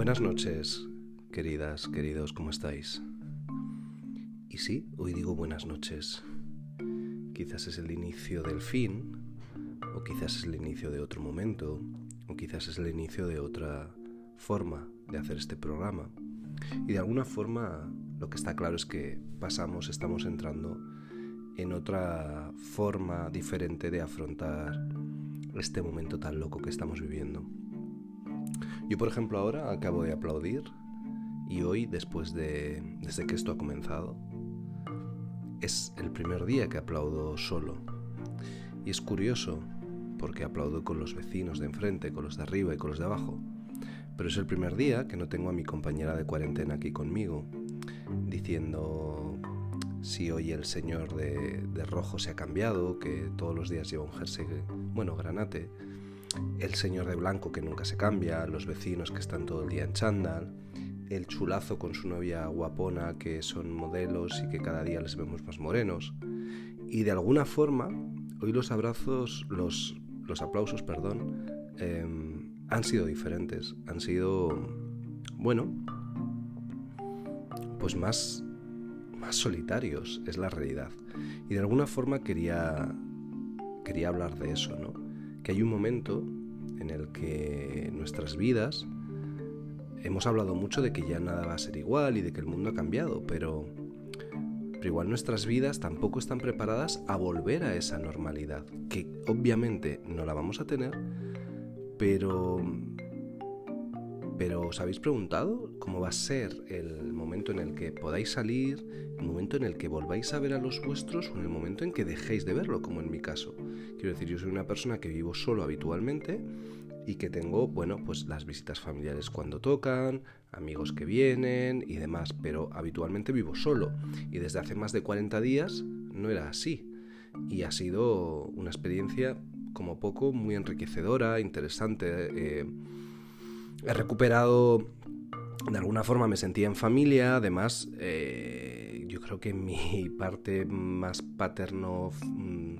Buenas noches, queridas, queridos, ¿cómo estáis? Y sí, hoy digo buenas noches. Quizás es el inicio del fin, o quizás es el inicio de otro momento, o quizás es el inicio de otra forma de hacer este programa. Y de alguna forma lo que está claro es que pasamos, estamos entrando en otra forma diferente de afrontar este momento tan loco que estamos viviendo. Yo, por ejemplo, ahora acabo de aplaudir y hoy, después de desde que esto ha comenzado, es el primer día que aplaudo solo. Y es curioso porque aplaudo con los vecinos de enfrente, con los de arriba y con los de abajo. Pero es el primer día que no tengo a mi compañera de cuarentena aquí conmigo, diciendo si hoy el señor de, rojo se ha cambiado, que todos los días lleva un jersey, bueno, granate, el señor de blanco que nunca se cambia, los vecinos que están todo el día en chándal, el chulazo con su novia guapona que son modelos y que cada día les vemos más morenos. Y de alguna forma, hoy los abrazos, los, los aplausos, perdón, em, han sido diferentes, han sido, bueno, pues más, más solitarios, es la realidad. Y de alguna forma quería, quería hablar de eso, ¿no? Que hay un momento en el que nuestras vidas, hemos hablado mucho de que ya nada va a ser igual y de que el mundo ha cambiado, pero, pero igual nuestras vidas tampoco están preparadas a volver a esa normalidad, que obviamente no la vamos a tener, pero... Pero ¿os habéis preguntado cómo va a ser el momento en el que podáis salir, el momento en el que volváis a ver a los vuestros o en el momento en que dejéis de verlo, como en mi caso? Quiero decir, yo soy una persona que vivo solo habitualmente y que tengo, bueno, pues las visitas familiares cuando tocan, amigos que vienen y demás, pero habitualmente vivo solo y desde hace más de 40 días no era así y ha sido una experiencia como poco, muy enriquecedora, interesante. Eh, he recuperado, de alguna forma me sentía en familia, además eh, yo creo que mi parte más paterno, mm,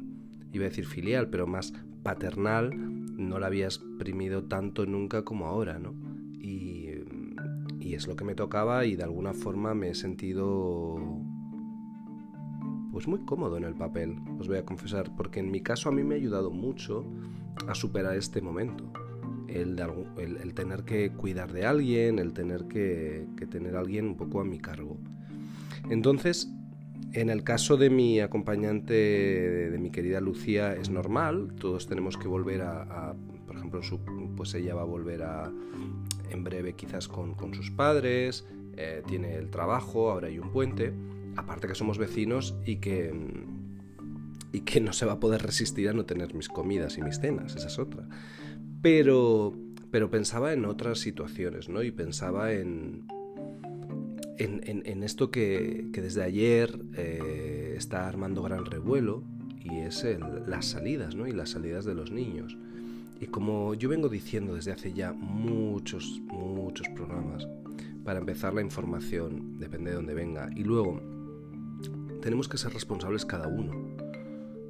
iba a decir filial, pero más paternal, no la había exprimido tanto nunca como ahora, ¿no? Y, y es lo que me tocaba y de alguna forma me he sentido pues muy cómodo en el papel, os voy a confesar, porque en mi caso a mí me ha ayudado mucho a superar este momento. El, tener que cuidar de alguien, el tener que, tener a alguien un poco a mi cargo. Entonces, en el caso de mi acompañante, de, mi querida Lucía, es normal, todos tenemos que volver a, por ejemplo, pues ella va a volver a, en breve quizás con, sus padres, eh, tiene el trabajo, ahora hay un puente, aparte que somos vecinos y que, y que no se va a poder resistir a no tener mis comidas y mis cenas, esa es otra. Pero, pero pensaba en otras situaciones, ¿no? Y pensaba en, en, esto que, desde ayer eh, está armando gran revuelo y es las salidas, ¿no? Y las salidas de los niños. Y como yo vengo diciendo desde hace ya muchos, muchos programas, para empezar la información, depende de dónde venga, y luego tenemos que ser responsables cada uno.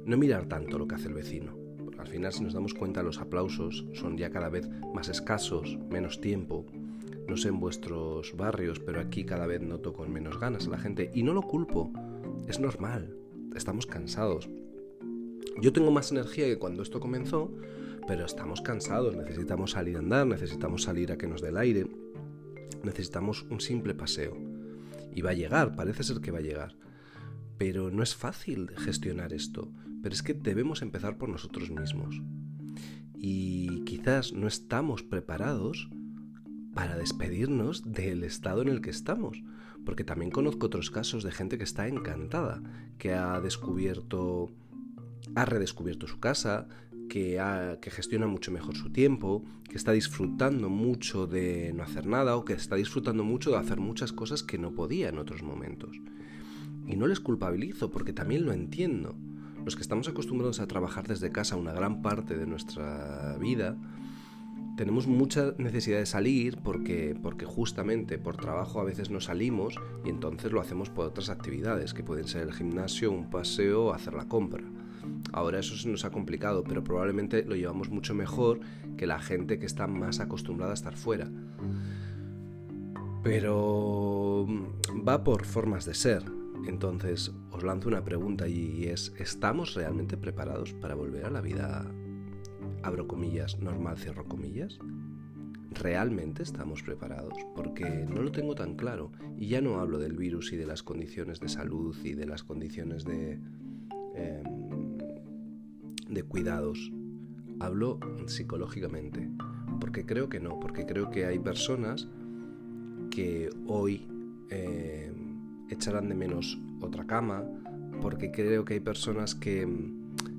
No mirar tanto lo que hace el vecino. Al final, si nos damos cuenta, los aplausos son ya cada vez más escasos, menos tiempo. No sé en vuestros barrios, pero aquí cada vez noto con menos ganas a la gente. Y no lo culpo. Es normal. Estamos cansados. Yo tengo más energía que cuando esto comenzó, pero estamos cansados. Necesitamos salir a andar, necesitamos salir a que nos dé el aire. Necesitamos un simple paseo. Y va a llegar, parece ser que va a llegar. Pero no es fácil gestionar esto, pero es que debemos empezar por nosotros mismos. Y quizás no estamos preparados para despedirnos del estado en el que estamos, porque también conozco otros casos de gente que está encantada, que ha descubierto, ha redescubierto su casa, que, que, gestiona mucho mejor su tiempo, que está disfrutando mucho de no hacer nada o que está disfrutando mucho de hacer muchas cosas que no podía en otros momentos. Y no les culpabilizo porque también lo entiendo. Los que estamos acostumbrados a trabajar desde casa una gran parte de nuestra vida, tenemos mucha necesidad de salir porque, porque justamente por trabajo a veces no salimos y entonces lo hacemos por otras actividades, que pueden ser el gimnasio, un paseo hacer la compra. Ahora eso se nos ha complicado, pero probablemente lo llevamos mucho mejor que la gente que está más acostumbrada a estar fuera. Pero va por formas de ser. Entonces os lanzo una pregunta y es, ¿estamos realmente preparados para volver a la vida, abro comillas, normal, cierro comillas? ¿Realmente estamos preparados? Porque no lo tengo tan claro. Y ya no hablo del virus y de las condiciones de salud y de las condiciones de, em, de cuidados. Hablo psicológicamente. Porque creo que no. Porque creo que hay personas que hoy em, echarán de menos otra cama. Porque creo que hay personas que,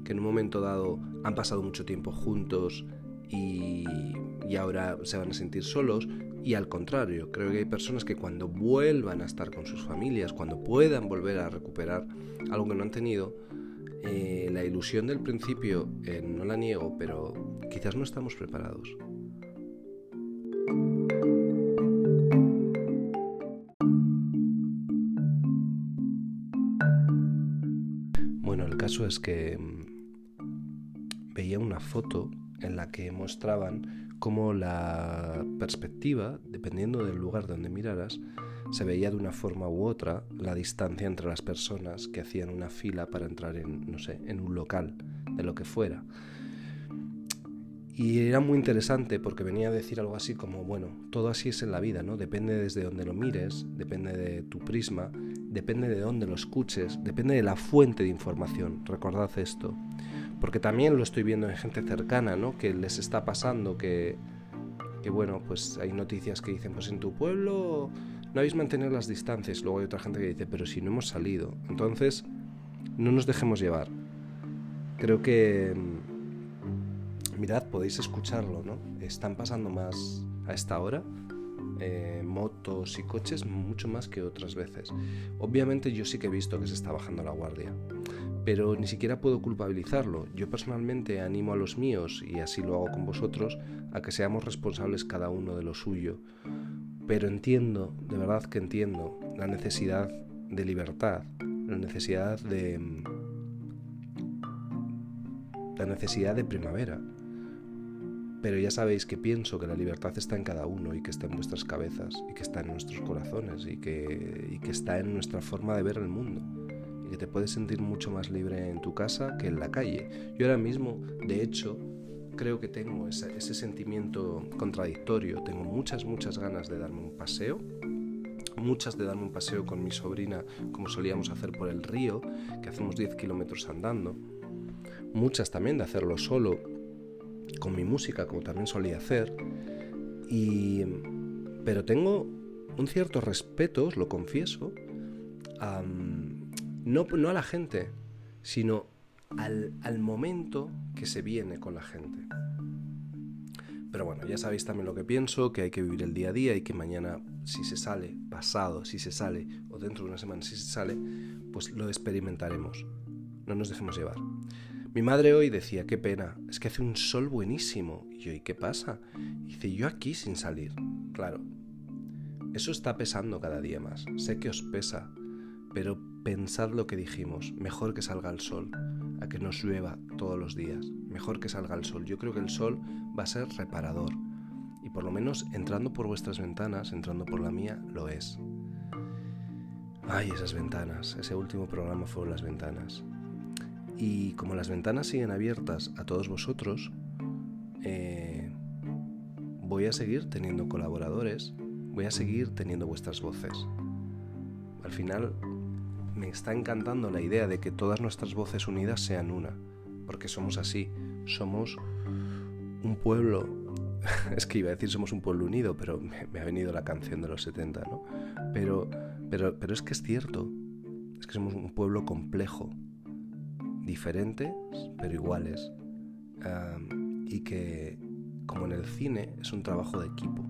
que en un momento dado han pasado mucho tiempo juntos y y ahora se van a sentir solos. Y al contrario, creo que hay personas que cuando vuelvan a estar con sus familias, cuando puedan volver a recuperar algo que no han tenido, eh, la ilusión del principio eh, no la niego, pero quizás no estamos preparados. Caso es que mm, veía una foto en la que mostraban cómo la perspectiva, dependiendo del lugar donde miraras, se veía de una forma u otra la distancia entre las personas que hacían una fila para entrar en, no sé, en un local, de lo que fuera. Y era muy interesante porque venía a decir algo así como, bueno, todo así es en la vida, ¿no? Depende desde donde lo mires, depende de tu prisma, depende de dónde lo escuches, depende de la fuente de información. Recordad esto porque también lo estoy viendo en gente cercana, ¿no? Que les está pasando, que, que bueno, pues hay noticias que dicen, pues en tu pueblo no habéis mantenido las distancias. Luego hay otra gente que dice, pero si no hemos salido. Entonces, no nos dejemos llevar. Creo que, mm, mirad, podéis escucharlo, ¿no? Están pasando más a esta hora. Eh, motos y coches mucho más que otras veces. Obviamente yo sí que he visto que se está bajando la guardia pero ni siquiera puedo culpabilizarlo. Yo personalmente animo a los míos, y así lo hago con vosotros, a que seamos responsables cada uno de lo suyo. Pero entiendo, de verdad que entiendo, la necesidad de libertad, la necesidad de... la necesidad de primavera. Pero ya sabéis que pienso que la libertad está en cada uno y que está en vuestras cabezas y que está en nuestros corazones y que, y que está en nuestra forma de ver el mundo que te puedes sentir mucho más libre en tu casa que en la calle. Yo ahora mismo, de hecho, creo que tengo ese, sentimiento contradictorio. Tengo muchas, muchas ganas de darme un paseo. Muchas de darme un paseo con mi sobrina, como solíamos hacer por el río, que hacemos 10 kilómetros andando. Muchas también de hacerlo solo, con mi música, como también solía hacer. Y... Pero tengo un cierto respeto, os lo confieso, a no, a la gente, sino al, al momento que se viene con la gente. Pero bueno, ya sabéis también lo que pienso, que hay que vivir el día a día y que mañana si se sale, pasado si se sale, o dentro de una semana si se sale, pues lo experimentaremos. No nos dejemos llevar. Mi madre hoy decía, qué pena, es que hace un sol buenísimo. Y yo, ¿y qué pasa? dice, yo aquí sin salir. Claro, eso está pesando cada día más. Sé que os pesa, pero pensad lo que dijimos, mejor que salga el sol, a que nos llueva todos los días, mejor que salga el sol. Yo creo que el sol va a ser reparador y por lo menos entrando por vuestras ventanas, entrando por la mía, lo es. Ay, esas ventanas, ese último programa fueron las ventanas. Y como las ventanas siguen abiertas a todos vosotros, eh, voy a seguir teniendo colaboradores, voy a seguir teniendo vuestras voces. Al final me está encantando la idea de que todas nuestras voces unidas sean una, porque somos así, somos un pueblo, es que iba a decir somos un pueblo unido, pero me, ha venido la canción de los 70, ¿no? Pero, pero, pero es que es cierto, es que somos un pueblo complejo, diferentes, pero iguales, y que, como en el cine, es un trabajo de equipo.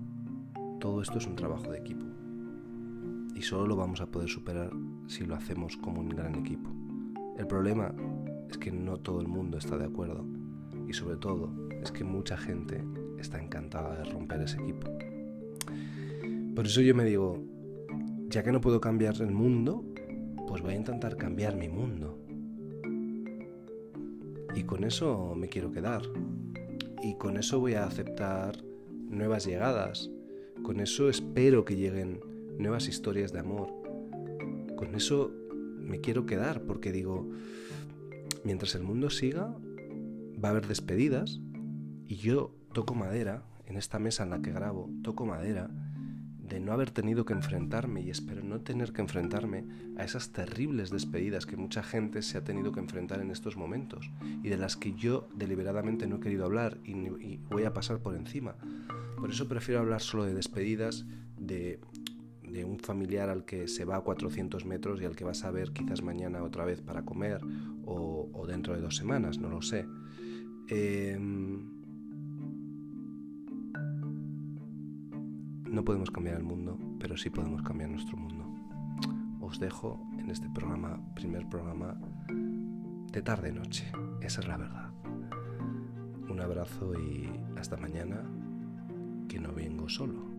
Todo esto es un trabajo de equipo. Y solo lo vamos a poder superar si lo hacemos como un gran equipo. El problema es que no todo el mundo está de acuerdo y sobre todo es que mucha gente está encantada de romper ese equipo. Por eso yo me digo, ya que no puedo cambiar el mundo, pues voy a intentar cambiar mi mundo. Y con eso me quiero quedar. Y con eso voy a aceptar nuevas llegadas. Con eso espero que lleguen nuevas historias de amor. Con eso me quiero quedar porque digo, mientras el mundo siga, va a haber despedidas y yo toco madera en esta mesa en la que grabo, toco madera de no haber tenido que enfrentarme y espero no tener que enfrentarme a esas terribles despedidas que mucha gente se ha tenido que enfrentar en estos momentos y de las que yo deliberadamente no he querido hablar y, voy a pasar por encima. Por eso prefiero hablar solo de despedidas, de de un familiar al que se va a 400 metros y al que vas a ver quizás mañana otra vez para comer o, dentro de dos semanas, no lo sé. Em, no podemos cambiar el mundo, pero sí podemos cambiar nuestro mundo. Os dejo en este programa, primer programa de tarde-noche. Esa es la verdad. Un abrazo y hasta mañana, que no vengo solo.